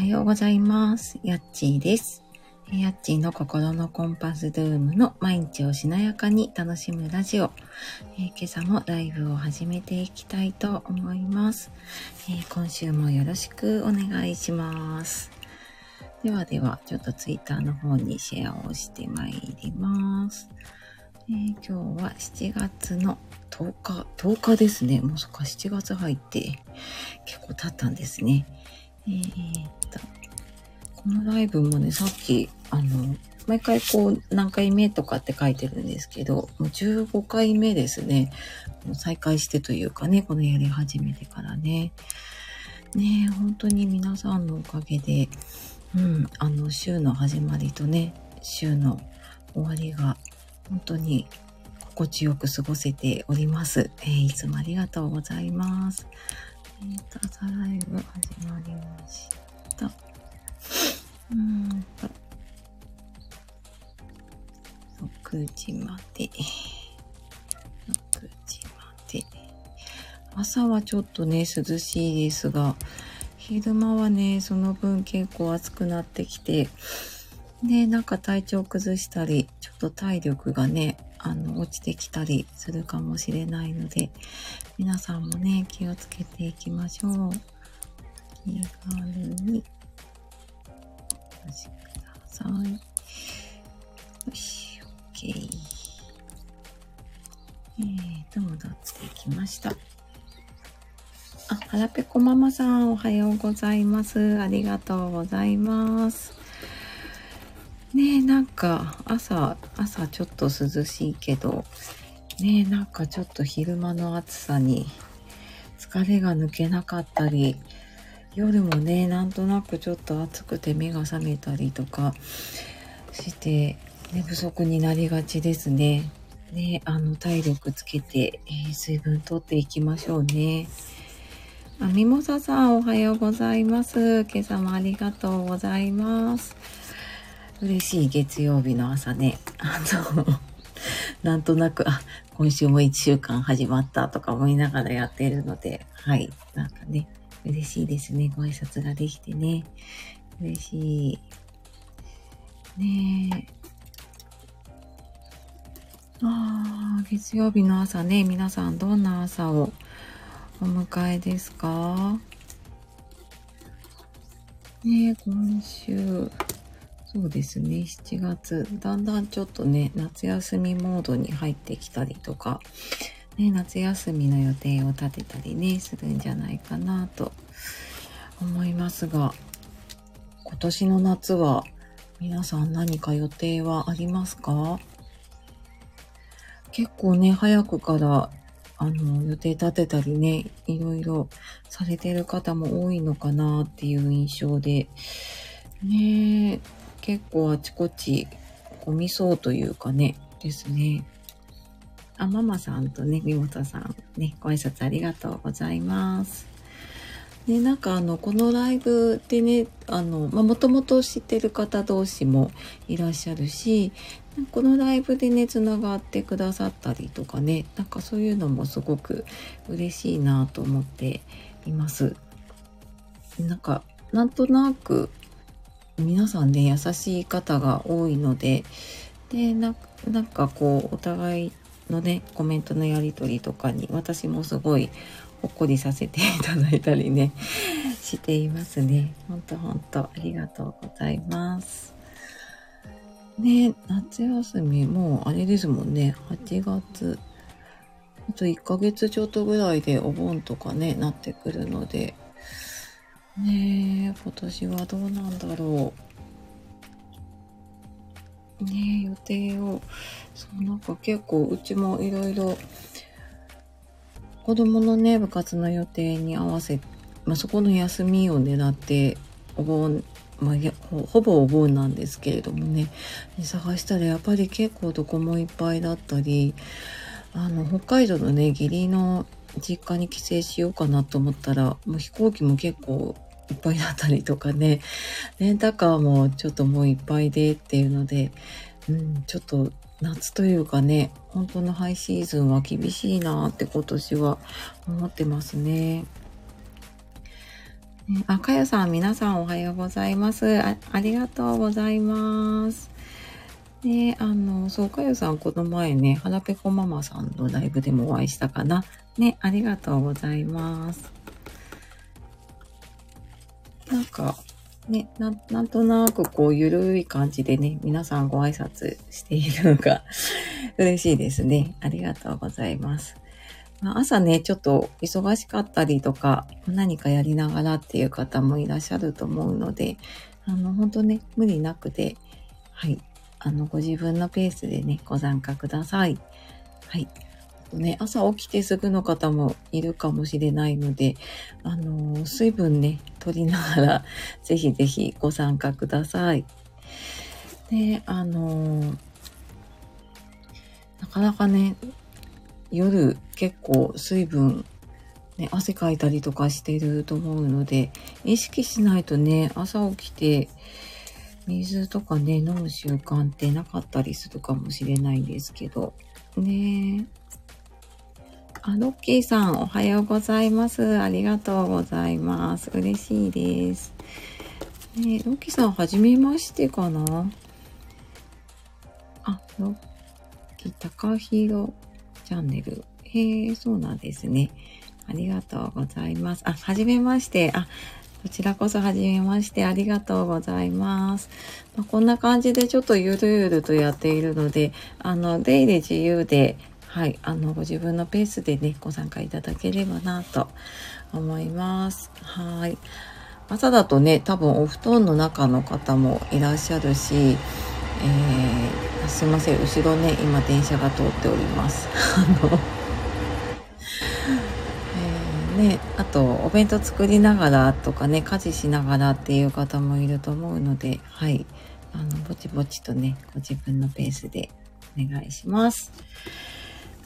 はようございます。やっちーです。やっちーの心のコンパスルームの毎日をしなやかに楽しむラジオ。えー今朝もライブを始めていきたいと思います、えー今週もよろしくお願いします。ではでは、ちょっとツイッターの方にシェアをしてまいります。えー今日は7月の10日、10日ですね。もうそっか、7月入って結構経ったんですね。えーっと、このライブもね、さっき、あの、毎回こう何回目とかって書いてるんですけど、もう15回目ですね。再開してというかね、このやり始めてからね。ね本当に皆さんのおかげで、うん、あの、週の始まりとね、週の終わりが本当に心地よく過ごせております。えーいつもありがとうございます。えーと、朝ライブ始まりました。うんと、6時まで。6時まで。朝はちょっとね、涼しいですが、昼間はね、その分結構暑くなってきて、で、なんか体調崩したり、ちょっと体力がね、あの、落ちてきたりするかもしれないので、皆さんもね、気をつけていきましょう。気軽に、お越しください。よし、OK。えーと、戻ってきました。あ、はらぺこママさん、おはようございます。ありがとうございます。ねえ、なんか、朝、朝ちょっと涼しいけど、ね、なんかちょっと昼間の暑さに疲れが抜けなかったり、夜もね、なんとなくちょっと暑くて目が覚めたりとかして、寝不足になりがちですね。ね、あの、体力つけて、えー水分取っていきましょうね。あ、ミモサさんおはようございます。今朝もありがとうございます。嬉しい月曜日の朝ね。あの、なんとなく、あ、今週も一週間始まったとか思いながらやっているので、はい。なんかね、嬉しいですね。ご挨拶ができてね。嬉しい。ねえ。ああ、月曜日の朝ね、皆さんどんな朝をお迎えですか？ねえ、今週、そうですね、7月、だんだんちょっとね、夏休みモードに入ってきたりとか、ね、夏休みの予定を立てたりね、するんじゃないかなと思いますが、今年の夏は皆さん何か予定はありますか？結構ね、早くから、あの、予定立てたりね、いろいろされてる方も多いのかなっていう印象で、ねえ、結構あちこち混みそうというかね、ですね。あ、ママさんとね、みもたさん、ね、ご挨拶ありがとうございます。で、なんかあの、このライブでね、あの、まあ、もともと知ってる方同士もいらっしゃるし、このライブでね、つながってくださったりとかね、なんかそういうのもすごく嬉しいなと思っています。なんか、なんとなく、皆さんね、優しい方が多いので、で、なんかこう、お互いのね、コメントのやりとりとかに、私もすごいほっこりさせていただいたりね、していますね。ほんとほんと、ありがとうございます。ね夏休み、もうあれですもんね、8月、あと1ヶ月ちょっとぐらいでお盆とかね、なってくるので、ねえ、今年はどうなんだろう。ねえ、予定を、そう、なんか結構うちもいろいろ、子供のね、部活の予定に合わせ、まあ、そこの休みを狙って、お盆、まあ、ほほぼお盆なんですけれどもね、探したらやっぱり結構どこもいっぱいだったり、あの、北海道のね、義理の実家に帰省しようかなと思ったら、もう飛行機も結構いっぱいだったりとかね、レンタカーもちょっともういっぱいでっていうので、うん、ちょっと夏というかね、本当のハイシーズンは厳しいなって今年は思ってますね。あ、かよさん、皆さんおはようございます。あありがとうございます。ね、あの、そう、かよさん、この前ね、はらぺこママさんのライブでもお会いしたかな。ね、ありがとうございます。なんか、ね、ななんとなくこう、ゆるい感じでね、皆さんご挨拶しているのが 嬉しいですね。ありがとうございます。まあ、朝ね、ちょっと忙しかったりとか、何かやりながらっていう方もいらっしゃると思うので、あの、本当ね、無理なくで、はい、あの、ご自分のペースでね、ご参加ください。はい。ね、朝起きてすぐの方もいるかもしれないので、あの、水分ね、取りながら、ぜひぜひご参加ください。で、あの、なかなかね、夜結構水分、ね、汗かいたりとかしてると思うので、意識しないとね、朝起きて、水とかね、飲む習慣ってなかったりするかもしれないんですけど、ねあ、ロッキーさん、おはようございます。ありがとうございます。嬉しいです。ねロッキーさん、はじめましてかな？あ、ロッキー、高弘チャンネル。へえ、そうなんですね。ありがとうございます。あ、はじめまして。あ、こちらこそはじめましてありがとうございます。まあ、こんな感じでちょっとゆるゆるとやっているので、あの、出入り自由で、はい、あの、ご自分のペースでね、ご参加いただければなと思います。はい。朝だとね、多分お布団の中の方もいらっしゃるし、えー、すいません、後ろね、今電車が通っております。あのね、あとお弁当作りながらとかね家事しながらっていう方もいると思うのではいあのぼちぼちとねご自分のペースでお願いします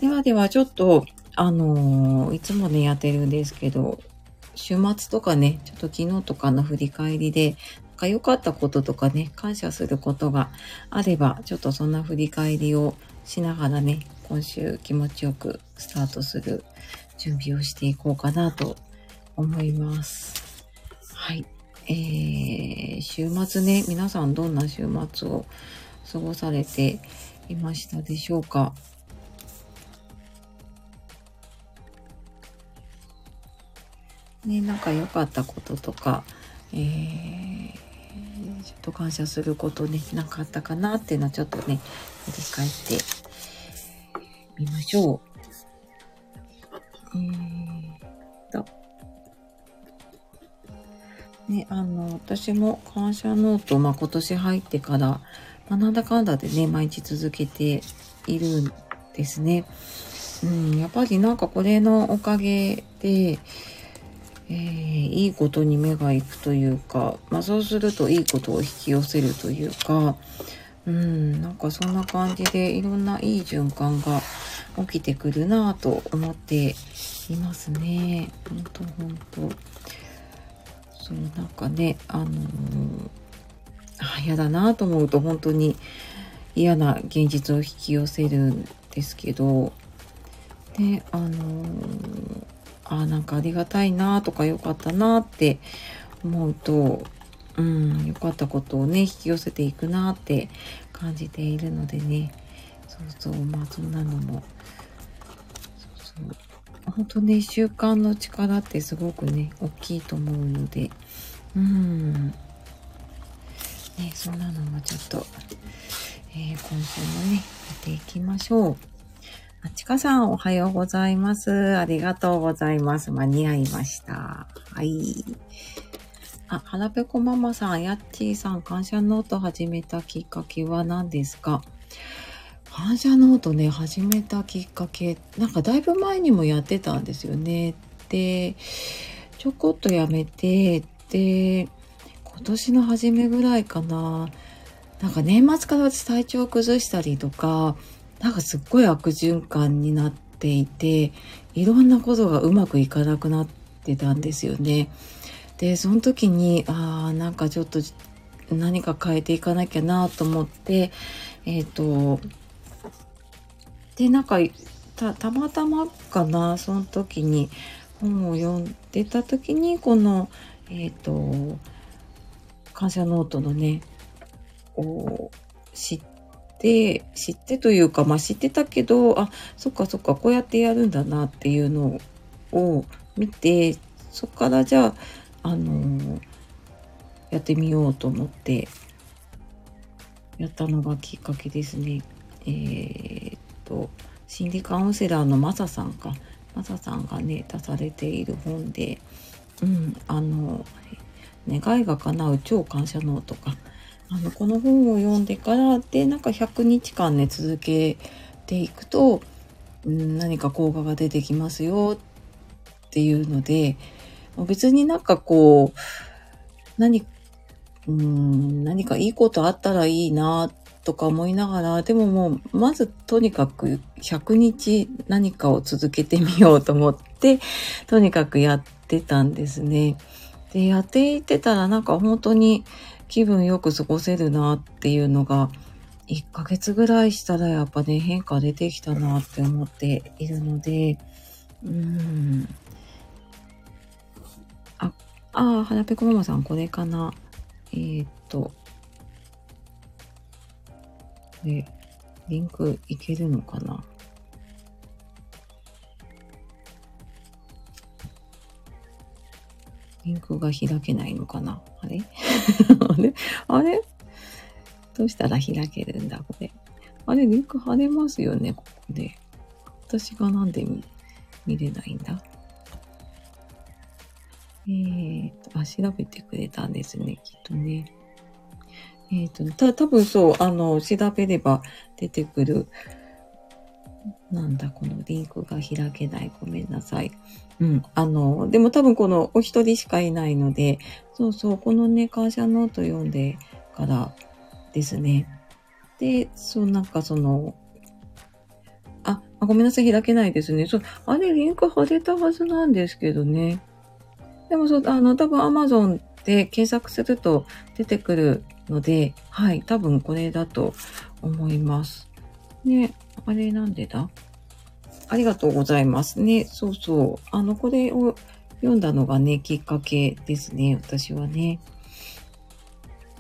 ではではちょっとあのー、いつもねやってるんですけど週末とかねちょっと昨日とかの振り返りでなんか良かったこととかね感謝することがあればちょっとそんな振り返りをしながらね今週気持ちよくスタートする準備をしていこうかなと思います。はい。えー、週末ね、皆さんどんな週末を過ごされていましたでしょうか？ね、なんか良かったこととか、えー、ちょっと感謝することね、なかったかなっていうのをちょっとね、振り返ってみましょう。えー、と。ね、あの、私も感謝ノート、まあ、今年入ってから、まあ、なんだかんだでね、毎日続けているんですね。うん、やっぱりなんかこれのおかげで、えー、いいことに目が行くというか、まあそうするといいことを引き寄せるというか、うん、なんかそんな感じでいろんないい循環が起きてくるなぁと思っていますね。ほんとほんと。そう、なんかね、あのー、あ、嫌だなぁと思うと本当に嫌な現実を引き寄せるんですけど、で、あのー、あ、なんかありがたいなとか良かったなって思うと、うん、良かったことをね、引き寄せていくなって感じているのでね、そうそう、まあそんなのも、そうそう、本当ね、習慣の力ってすごくね、大きいと思うので、うん、ね、そんなのもちょっと、えー、今週もね、やっていきましょう。あちかさん、おはようございます。ありがとうございます。間に合いました。はい。あ、はらぺこママさん、やっちーさん、感謝ノート始めたきっかけは何ですか？感謝ノートね、始めたきっかけ、なんかだいぶ前にもやってたんですよね。で、ちょこっとやめて、で、今年の初めぐらいかな。なんか年末から私体調を崩したりとか、なんかすっごい悪循環になっていて、いろんなことがうまくいかなくなってたんですよね。でその時にああなんかちょっと何か変えていかなきゃなと思ってえっ、ー、とでなんかたまたまかなその時に本を読んでた時にこのえっ、と、感謝ノートのね、を知って、知ってというか、まあ知ってたけど、あ、そっかそっか、こうやってやるんだなっていうのを見て、そっからじゃあ、あのやってみようと思って、やったのがきっかけですね。えーっと、心理カウンセラーのマサさんか。マサさんがね、出されている本で、うん、あの、願いが叶う超感謝ノートか。あの、この本を読んでから、で、なんか100日間ね、続けていくと、うん、何か効果が出てきますよっていうので、別になんかこう、何、うん、何かいいことあったらいいなとか思いながら、でももう、まずとにかく100日何かを続けてみようと思って、とにかくやってたんですね。で、やっていってたらなんか本当に気分よく過ごせるなっていうのが、1ヶ月ぐらいしたらやっぱね、変化出てきたなって思っているので、うん。あ、ああ、はなぺこママさん、これかな。えー、っと、これ、リンクいけるのかなリンクが開けないのかな？あれ？あれ？あれ？どうしたら開けるんだ？これ。あれ、リンク貼れますよね？ここで。私がなんで見れないんだ？えーと、あ、調べてくれたんですね、きっとね。えっ、と、た、多分そう、あの、調べれば出てくる。なんだ、このリンクが開けない。ごめんなさい。うん。あの、でも多分このお一人しかいないので、そうそう、このね、感謝ノート読んでからですね。で、そう、なんかその、あ、あごめんなさい、開けないですね。そう、あれ、リンク貼れたはずなんですけどね。でもそう、あの、多分 Amazon で検索すると出てくるので、はい、多分これだと思います。ね、あれなんでだ？ありがとうございますね。そうそう。あの、これを読んだのがね、きっかけですね、私はね。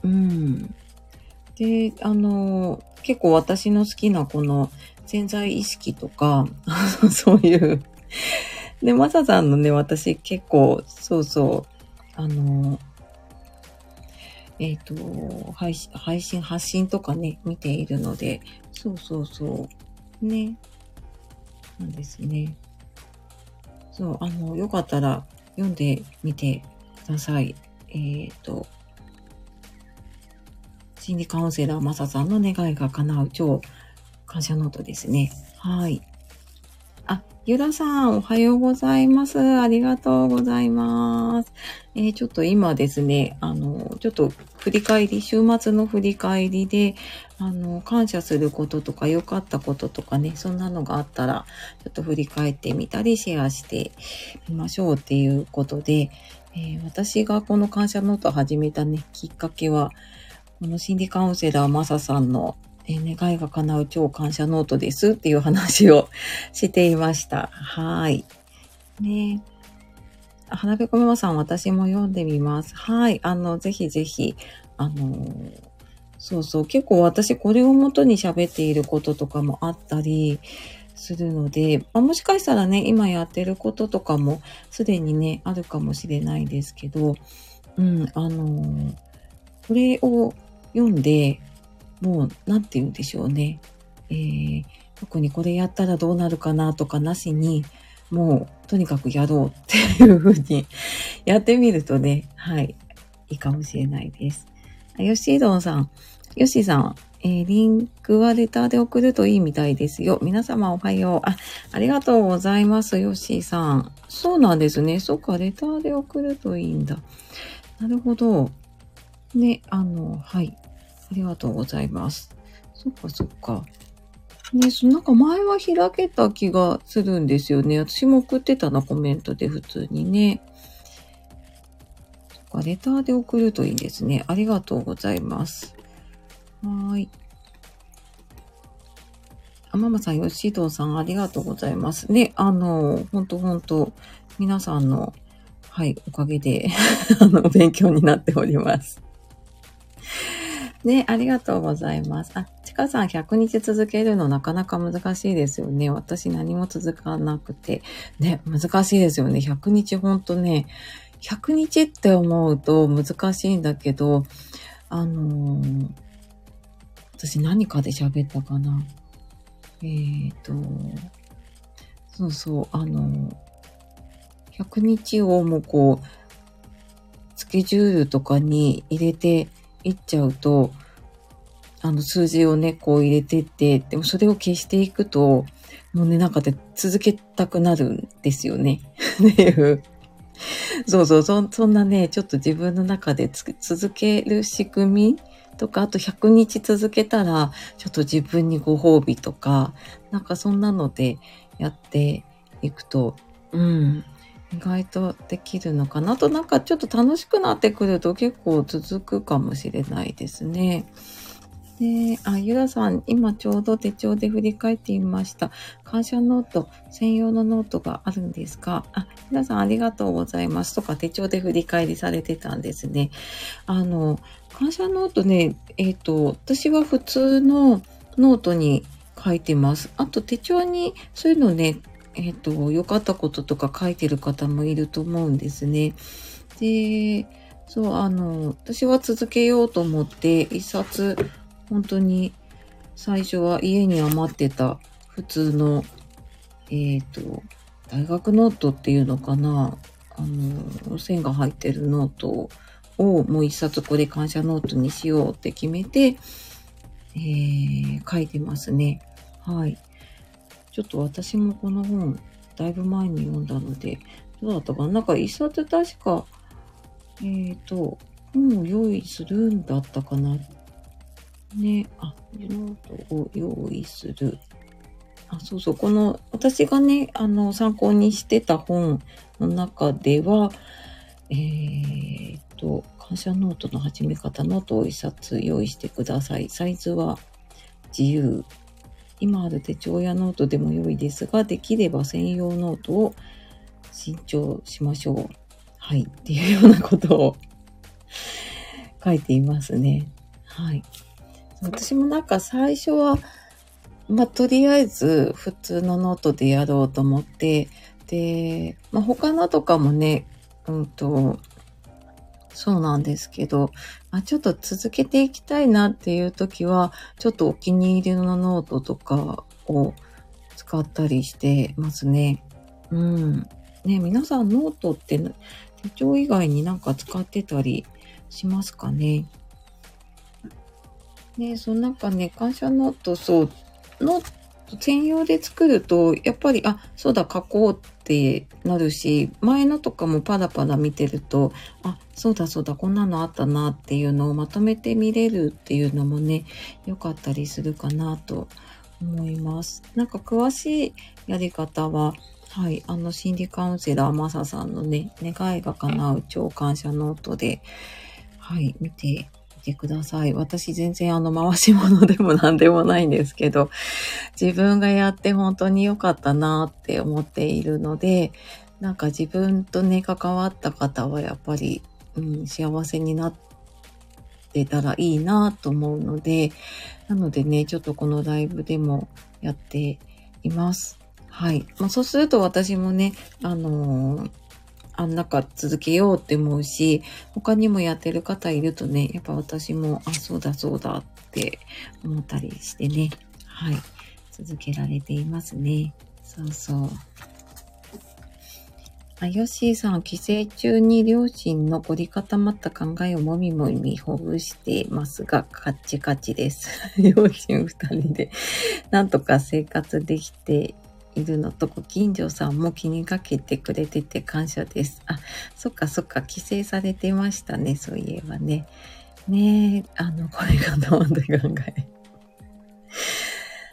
うん。で、あの、結構私の好きなこの潜在意識とか、そういう。で、マサさんのね、私結構、そうそう、あの、えっ、と、配信、配信、発信とかね、見ているので、そうそうそう、ね、なんですね。そう、あの、よかったら読んでみてください。えっ、と、心理カウンセラーマサさんの願いが叶う超感謝ノートですね。はい。ゆらさん、おはようございます。ありがとうございます。えーちょっと今ですね、あの、ちょっと振り返り、週末の振り返りで、あの、感謝することとか良かったこととかね、そんなのがあったら、ちょっと振り返ってみたり、シェアしてみましょうっていうことで、えー私がこの感謝ノート始めたね、きっかけは、この心理カウンセラーマサさんの、え願いが叶う超感謝ノートですっていう話をしていました。はい。ね花ぺこママさん、私も読んでみます。はい。あの、ぜひぜひ、あのーそうそう、結構私これをもとに喋っていることとかもあったりするので、まあ、もしかしたらね、今やってることとかもすでにね、あるかもしれないですけど、うん、あのーこれを読んで、もう、なんて言うんでしょうね。えー、特にこれやったらどうなるかなとかなしに、もう、とにかくやろうっていうふうに やってみるとね、はい、いいかもしれないです。ヨッシードンさん、ヨッシーさん、えーリンクはレターで送るといいみたいですよ。皆様おはよう。あ、ありがとうございます、ヨッシーさん。そうなんですね。そっか、レターで送るといいんだ。なるほど。ね、あの、はい。ありがとうございます。そっかそっか。ね、なんか前は開けた気がするんですよね。私も送ってたな、コメントで普通にね。そっか、レターで送るといいんですね。ありがとうございます。はーい。あ、ママさん、よしとうさん、ありがとうございます。ね、あの、ほんとほんと、皆さんの、はい、おかげで あの、勉強になっております。ね、ありがとうございます。あ、ちかさん100日続けるのなかなか難しいですよね。私何も続かなくて。ね、難しいですよね。100日ほんとね、100日って思うと難しいんだけど、あのー、私何かで喋ったかな。えっ、ー、と、そうそう、あのー、100日をもうこう、スケジュールとかに入れていっちゃうと、あの数字をね、こう入れてって、でもそれを消していくと、もうね、なんかで続けたくなるんですよね。っていう。そうそうそ、そんなね、ちょっと自分の中で続ける仕組みとか、あと100日続けたら、ちょっと自分にご褒美とか、なんかそんなのでやっていくと、うん、意外とできるのかなと、なんかちょっと楽しくなってくると結構続くかもしれないですね。で、あ、ゆらさん、今ちょうど手帳で振り返っていました。感謝ノート、専用のノートがあるんですか？あ、ゆらさんありがとうございますとか手帳で振り返りされてたんですね。あの、感謝ノートね、えっ、ー、と、私は普通のノートに書いてます。あと手帳にそういうのね、えっ、と、良かったこととか書いてる方もいると思うんですね。で、そう、あの、私は続けようと思って一冊本当に最初は家に余ってた普通の、えっ、ー、と、大学ノートっていうのかなあの、線が入ってるノートをもう一冊これ感謝ノートにしようって決めて、えー、書いてますね。はい。ちょっと私もこの本、だいぶ前に読んだので、どうだったかな？なんか一冊確か、えっ、ー、と、本を用意するんだったかな？ね、あ、ノートを用意する。あ、そうそう、この、私がね、あの、参考にしてた本の中では、えー、っと、感謝ノートの始め方、ノートを一冊用意してください。サイズは自由。今ある手帳やノートでも良いですが、できれば専用ノートを新調しましょう。はい。っていうようなことを書いていますね。はい。私もなんか最初は、まあ、とりあえず普通のノートでやろうと思って、で、まあ、他のとかもね、うんと、そうなんですけど、まあ、ちょっと続けていきたいなっていう時は、ちょっとお気に入りのノートとかを使ったりしてますね。うん。ね、皆さんノートって手帳以外になんか使ってたりしますかね？ねそのなんかね、感謝ノート、そう、ノート専用で作ると、やっぱり、あ、そうだ、書こうっってなるし、前のとかもパラパラ見てると、あ、そうだそうだ、こんなのあったなっていうのをまとめて見れるっていうのもね、良かったりするかなと思います。なんか詳しいやり方は、はい、あの心理カウンセラーマサさんのね、願いが叶う超感謝ノートで、はい、見ててください。私全然あの回し物でも何でもないんですけど、自分がやって本当に良かったなって思っているので、なんか自分とね、関わった方はやっぱり、うん、幸せになってたらいいなと思うので、なのでね、ちょっとこのライブでもやっています。はい。まあ、そうすると私もね、あのーあん中続けようって思うし、他にもやってる方いるとね、やっぱ私も、あ、そうだそうだって思ったりしてね、はい、続けられていますね。そうそう。あ、ヨッシーさん、帰省中に両親の凝り固まった考えをもみもみほぐしてますが、カッチカチです。両親二人で、なんとか生活できているのと、ご近所さんも気にかけてくれてて感謝です。あ、そっかそっか、帰省されてましたね、そういえばね。ねえ、あの、これがどうって考え。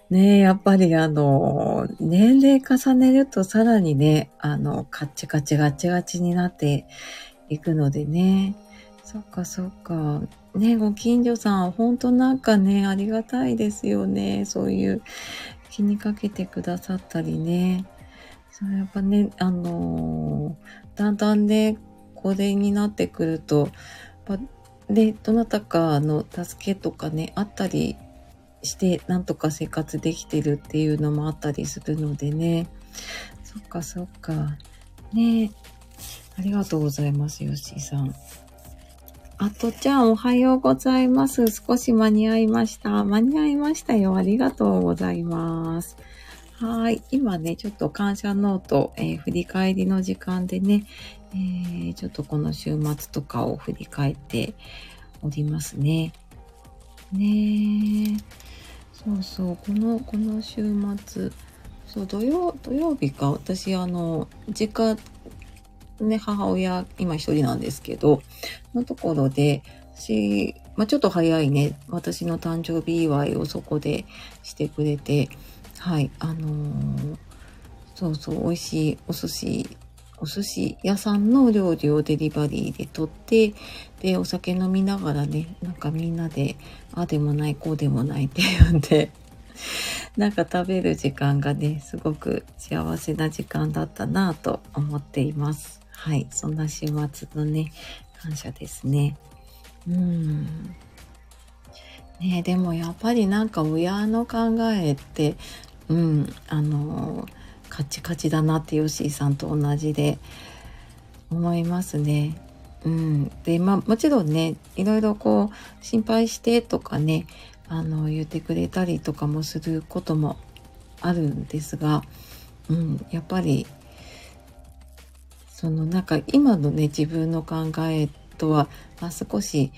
ねえ、やっぱりあの、年齢重ねるとさらにね、あの、カッチカチガチガチになっていくのでね。そっかそっか。ねご近所さん、ほんとなんかね、ありがたいですよね。そういう気にかけてくださったりね。そうやっぱね、あのー、だんだんね、高齢になってくると、で、どなたかの助けとかね、あったりして、なんとか生活できてるっていうのもあったりするのでね。そっかそっか。ねありがとうございます、よしさん。あとちゃん、おはようございます。少し間に合いました。間に合いましたよ。ありがとうございます。はい。今ね、ちょっと感謝ノート、えー、振り返りの時間でね、えー、ちょっとこの週末とかを振り返っておりますね。ねそうそう、この、この週末、そう、土曜、土曜日か、私、あの、実家、ね、母親、今一人なんですけど、のところで、私、まあ、ちょっと早いね、私の誕生日祝いをそこでしてくれて、はい、あのー、そうそう、美味しいお寿司、お寿司屋さんの料理をデリバリーで取って、で、お酒飲みながらね、なんかみんなで、あでもない、こうでもないって言うんで、なんか食べる時間がね、すごく幸せな時間だったなぁと思っています。はい、そんな週末のね、感謝ですね。うん。ねでもやっぱりなんか親の考えって、うん、あの、カチカチだなってヨッシーさんと同じで思いますね。うん。で、まあもちろんね、いろいろこう心配してとかね、あの言ってくれたりとかもすることもあるんですが、うん、やっぱりそのなんか今のね自分の考えとは、まあ、少し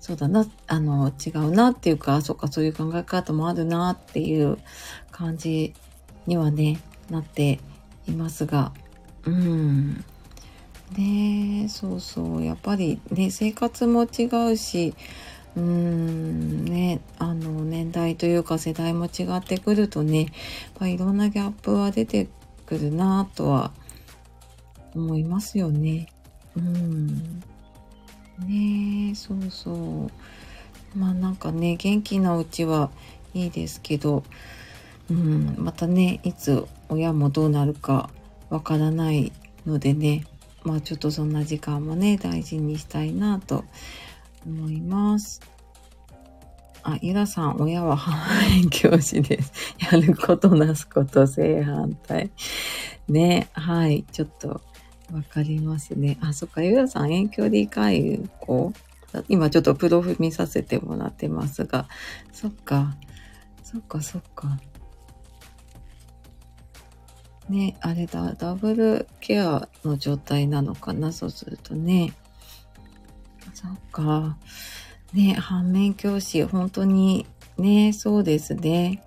そうだな、あの、違うなっていうか、そっか、そういう考え方もあるなっていう感じにはね、なっていますが、うん。ねそうそう、やっぱりね、生活も違うし、うーん、ね、あの、年代というか世代も違ってくるとね、やっぱいろんなギャップは出てくるなとは思いますよね。うん。ねえ、そうそう。まあなんかね、元気なうちはいいですけど、うん、またね、いつ親もどうなるかわからないのでね、まあちょっとそんな時間もね、大事にしたいなと思います。あ、ゆらさん、親は母園教師です。やることなすこと正反対。ね、はい、ちょっとわかりますね。あ、そっか、ゆらさん、遠距離介護今ちょっとプロフ見させてもらってますが、そっか、そっか、そっか。ね、あれだ、ダブルケアの状態なのかな、そうするとね。そっか。ね、反面教師、本当に、ね、そうですね。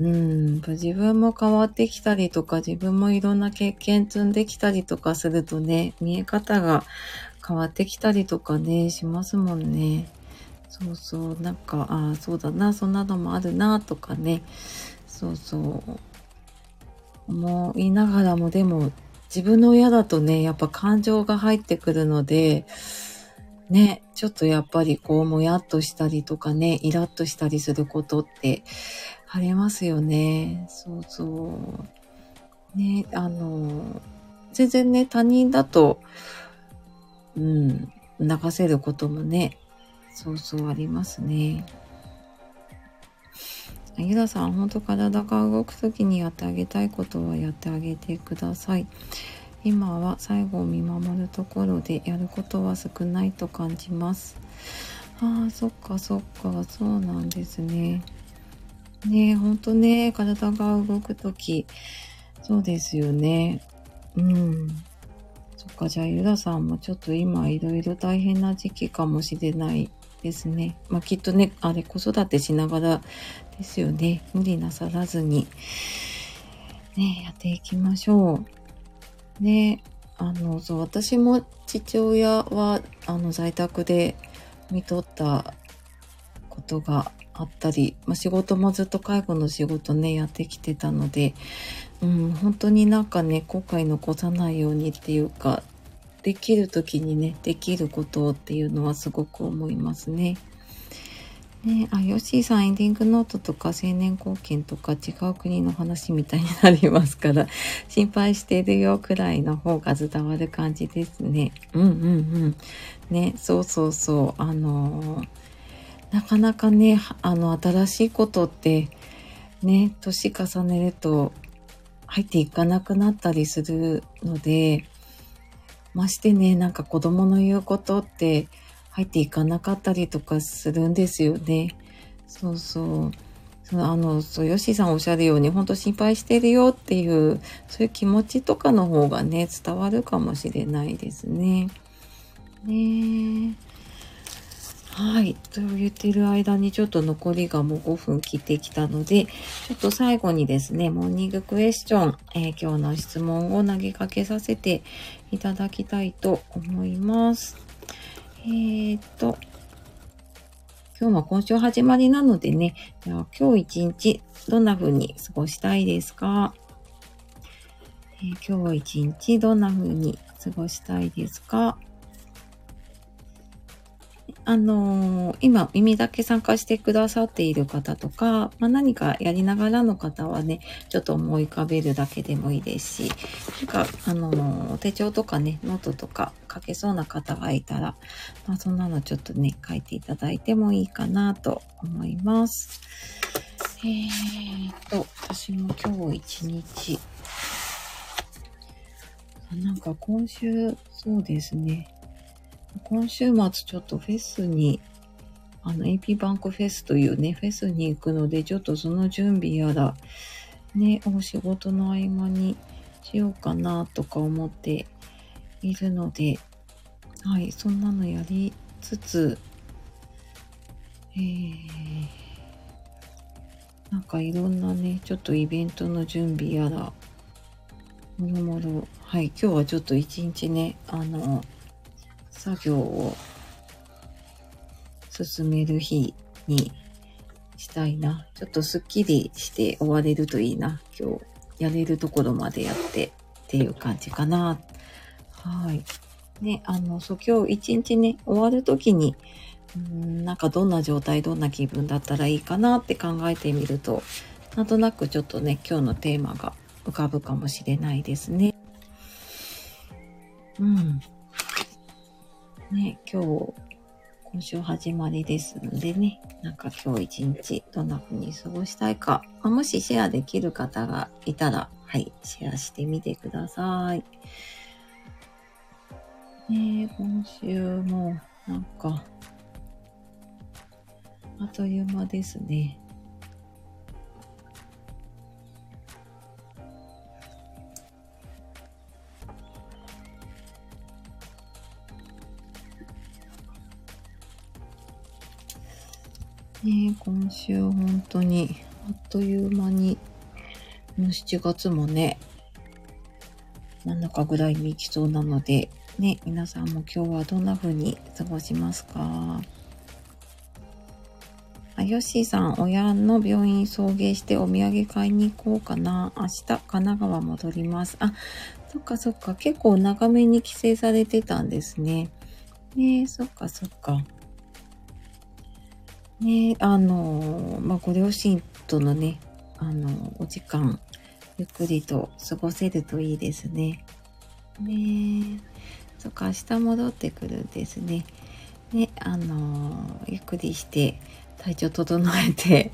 うん、自分も変わってきたりとか、自分もいろんな経験積んできたりとかするとね、見え方が変わってきたりとかね、しますもんね。そうそう、なんか、ああ、そうだな、そんなのもあるな、とかね。そうそう。思いながらも、でも、自分の親だとね、やっぱ感情が入ってくるので、ね、ちょっとやっぱりこう、もやっとしたりとかね、イラッとしたりすることってありますよね。そうそう。ね、あの、全然ね、他人だと、うん、流せることもね、そうそうありますね。ゆださん、本当体が動くときにやってあげたいことはやってあげてください。今は最後を見守るところでやることは少ないと感じます。ああ、そっかそっか、そうなんですね。ねほんとね、体が動くとき、そうですよね。うん。そっか、じゃあ、ゆらさんもちょっと今、いろいろ大変な時期かもしれないですね。まあ、きっとね、あれ、子育てしながらですよね。無理なさらずに、ね、やっていきましょう。ね、あの、そう、私も父親は、あの、在宅で見とったことがあったり、まあ、仕事もずっと介護の仕事ね、やってきてたので、うん、本当になんかね、後悔残さないようにっていうか、できる時にね、できることっていうのはすごく思いますね。ねあ、ヨッシーさんエンディングノートとか青年貢献とか違う国の話みたいになりますから、心配しているよくらいの方が伝わる感じですね。うんうんうん。ね、そうそうそう。あのー、なかなかね、あの、新しいことって、ね、年重ねると入っていかなくなったりするので、ましてね、なんか子供の言うことって、入っていかなかったりとかするんですよね。そうそう。そのあの、そう、ヨシさんおっしゃるように、本当心配してるよっていう、そういう気持ちとかの方がね、伝わるかもしれないですね。ねはい。と言ってる間にちょっと残りがもう5分切ってきたので、ちょっと最後にですね、モーニングクエスチョン、えー、今日の質問を投げかけさせていただきたいと思います。えー、っと、今日は今週始まりなのでね、では今日一日どんな風に過ごしたいですか、えー、今日一日どんな風に過ごしたいですか？あのー、今耳だけ参加してくださっている方とか、まあ、何かやりながらの方はね、ちょっと思い浮かべるだけでもいいですし、なんか、あのー、手帳とかね、ノートとか書けそうな方がいたら、まあ、そんなのちょっとね、書いていただいてもいいかなと思います。えーと、私も今日一日、なんか今週、そうですね。今週末ちょっとフェスに、あの、AP バンクフェスというね、フェスに行くので、ちょっとその準備やら、ね、お仕事の合間にしようかなとか思っているので、はい、そんなのやりつつ、えー、なんかいろんなね、ちょっとイベントの準備やら、もろもろ、はい、今日はちょっと一日ね、あの、作業を進める日にしたいな。ちょっとスッキリして終われるといいな。今日やれるところまでやってっていう感じかな。はい。ね、あの、そう、今日一日ね、終わるときに、んなんかどんな状態、どんな気分だったらいいかなって考えてみると、なんとなくちょっとね、今日のテーマが浮かぶかもしれないですね。うん。ね、今日、今週始まりですのでね、なんか今日一日どんな風に過ごしたいか、ま、もしシェアできる方がいたら、はい、シェアしてみてください。ね今週もなんか、あっという間ですね。ね今週本当にあっという間に、もう7月もね、真ん中ぐらいに行きそうなので、ね、皆さんも今日はどんな風に過ごしますか？あ、ヨッシーさん、親の病院送迎してお土産買いに行こうかな。明日、神奈川戻ります。あ、そっかそっか。結構長めに帰省されてたんですね。ねえ、そっかそっか。ね、あの、まあ、ご両親とのね、あの、お時間、ゆっくりと過ごせるといいですね。ねそっか、明日戻ってくるんですね。ね、あの、ゆっくりして体調整えて。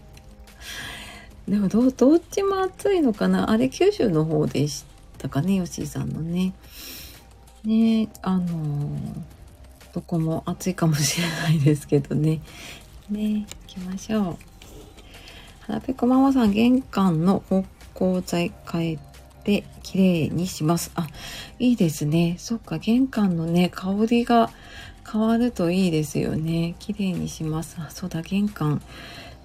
でもど、どっちも暑いのかな？あれ、九州の方でしたかね、吉井さんのね。ね、あの、どこも暑いかもしれないですけどね。ね、行きましょう。腹ペコママさん、玄関の芳香剤変えて綺麗にします。あ、いいですね。そっか、玄関のね、香りが変わるといいですよね。綺麗にします。あ、そうだ、玄関。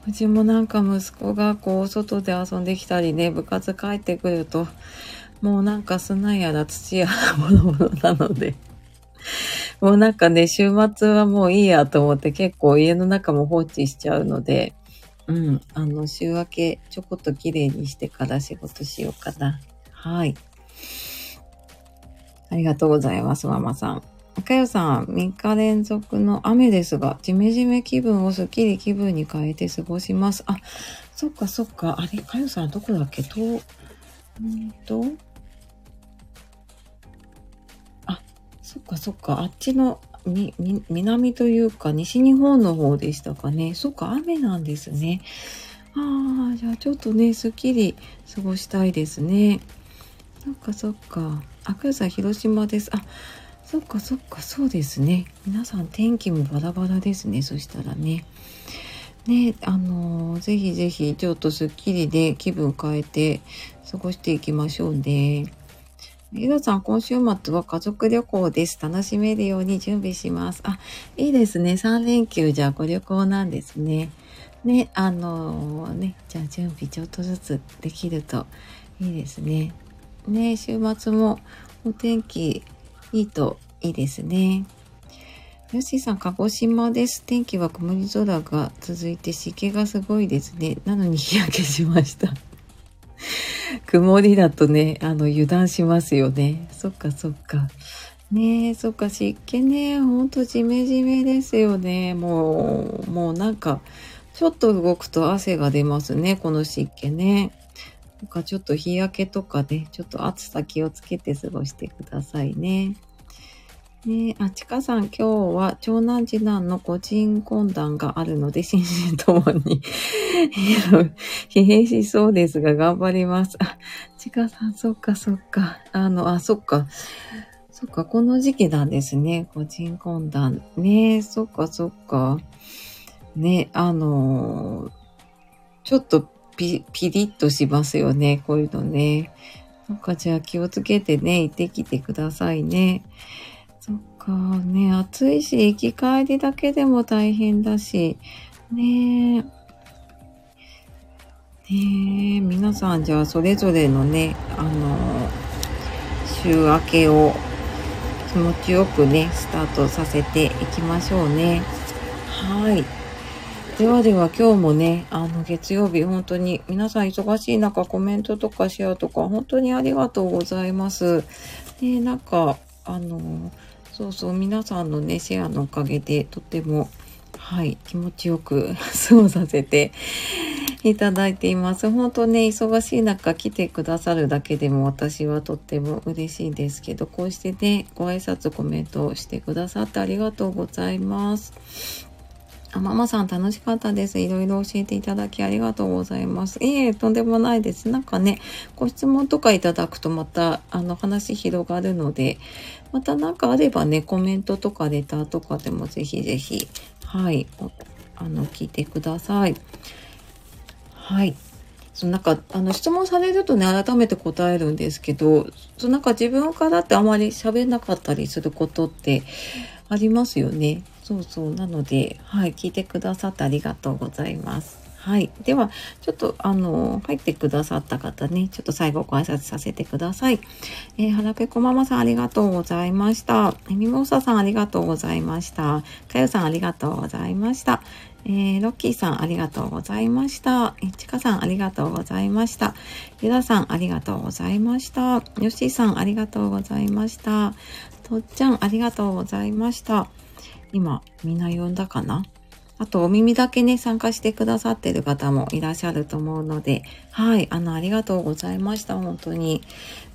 うちもなんか息子がこう、外で遊んできたりね、部活帰ってくると、もうなんか砂やら土やらものものなのでもうなんかね、週末はもういいやと思って結構家の中も放置しちゃうので、うん、あの、週明けちょこっと綺麗にしてから仕事しようかな。はい。ありがとうございます、ママさん。かよさん、3日連続の雨ですが、ジメジメ気分をスッキリ気分に変えて過ごします。あ、そっかそっか。あれ、かよさんどこだっけ？と、んと、そっかそっか。あっちの、み、み、南というか、西日本の方でしたかね。そっか、雨なんですね。ああ、じゃあちょっとね、すっきり過ごしたいですね。そっかそっか。あ、かよさん、広島です。あ、そっかそっか、そうですね。皆さん天気もバラバラですね。そしたらね。ね、あのー、ぜひぜひちょっとスッキリで気分変えて過ごしていきましょうね。ヒロさん、今週末は家族旅行です。楽しめるように準備します。あ、いいですね。3連休じゃあご旅行なんですね。ね、あのー、ね、じゃあ準備ちょっとずつできるといいですね。ね、週末もお天気いいといいですね。ヨッシーさん、鹿児島です。天気は曇り空が続いて湿気がすごいですね。なのに日焼けしました。曇りだとね、あの、油断しますよね。そっかそっか。ねえ、そっか、湿気ね、ほんとじめじめですよね。もう、もうなんか、ちょっと動くと汗が出ますね、この湿気ね。なんかちょっと日焼けとかね、ちょっと暑さ気をつけて過ごしてくださいね。ねえあ、ちかさん、今日は長男次男の個人懇談があるので、心身ともに 疲弊しそうですが、頑張ります。あ、ちかさん、そっかそっか。あの、あ、そっか。そっか、この時期なんですね。個人懇談。ねえそっかそっか。ね、あのー、ちょっとピピリッとしますよね。こういうのね。なんかじゃあ気をつけてね、行ってきてくださいね。そっか、ね、暑いし、行き帰りだけでも大変だし、ねえ。ねえ、皆さんじゃあそれぞれのね、あの、週明けを気持ちよくね、スタートさせていきましょうね。はい。ではでは今日もね、あの月曜日本当に皆さん忙しい中コメントとかシェアとか本当にありがとうございます。で、なんか、あの、そうそう皆さんのね、シェアのおかげでとても、はい、気持ちよく 過ごさせていただいています。本当ね、忙しい中来てくださるだけでも私はとっても嬉しいですけど、こうしてね、ご挨拶コメントをしてくださってありがとうございます。あ、ママさん楽しかったです。いろいろ教えていただきありがとうございます。いえ、とんでもないです。なんかね、ご質問とかいただくとまた、あの、話広がるので、また何かあればね、コメントとかレターとかでもぜひぜひ、はい、あの、聞いてください。はい。そのなんか、あの、質問されるとね、改めて答えるんですけど、そのなんか自分からってあまり喋んなかったりすることってありますよね。そうそう。なので、はい、聞いてくださってありがとうございます。はい。では、ちょっと、あの、入ってくださった方ね、ちょっと最後ご挨拶させてください。えー、はらぺこママさんありがとうございました。えみもささんありがとうございました。かよさんありがとうございました。えー、ロッキーさんありがとうございました。えちかさんありがとうございました。ゆださんありがとうございました。よしーさんありがとうございました。とっちゃんありがとうございました。今、みんな呼んだかな？あと、お耳だけね、参加してくださってる方もいらっしゃると思うので、はい、あの、ありがとうございました、本当に。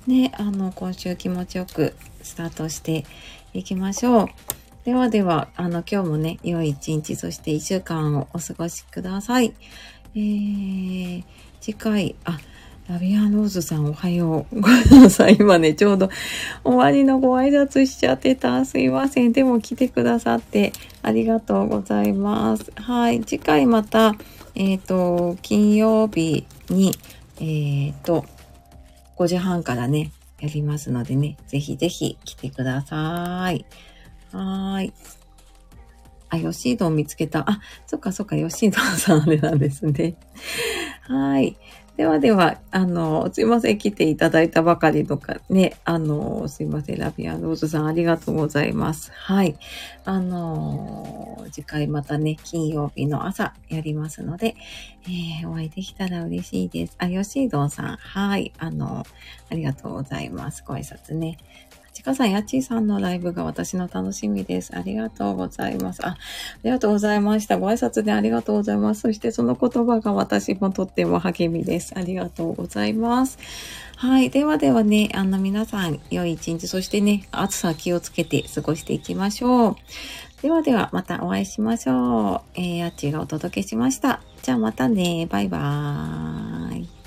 ね、あの、今週気持ちよくスタートしていきましょう。ではでは、あの、今日もね、良い一日、そして一週間をお過ごしください。えー、次回、あ、ラビアンローズさんおはよう。ごめんなさい。今ね、ちょうど終わりのご挨拶しちゃってた。すいません。でも来てくださってありがとうございます。はい。次回また、えっ、ー、と、金曜日に、えっ、ー、と、5時半からね、やりますのでね、ぜひぜひ来てください。はーい。あ、ヨシードン見つけた。あ、そっかそっか、ヨシードンさんあれなんですね。はい。ではでは、あの、すいません、来ていただいたばかりとかね、あの、すいません、ラビアンローズさんありがとうございます。はい。あの、次回またね、金曜日の朝やりますので、えー、お会いできたら嬉しいです。あ、ヨシードンさん、はい。あの、ありがとうございます。ご挨拶ね。ちかさん、やっちーさんのライブが私の楽しみです。ありがとうございます。あ、ありがとうございました。ご挨拶でありがとうございます。そしてその言葉が私もとっても励みです。ありがとうございます。はい。ではではね、あの皆さん、良い一日、そしてね、暑さ気をつけて過ごしていきましょう。ではでは、またお会いしましょう。えー、やっちーがお届けしました。じゃあまたね。バイバーイ。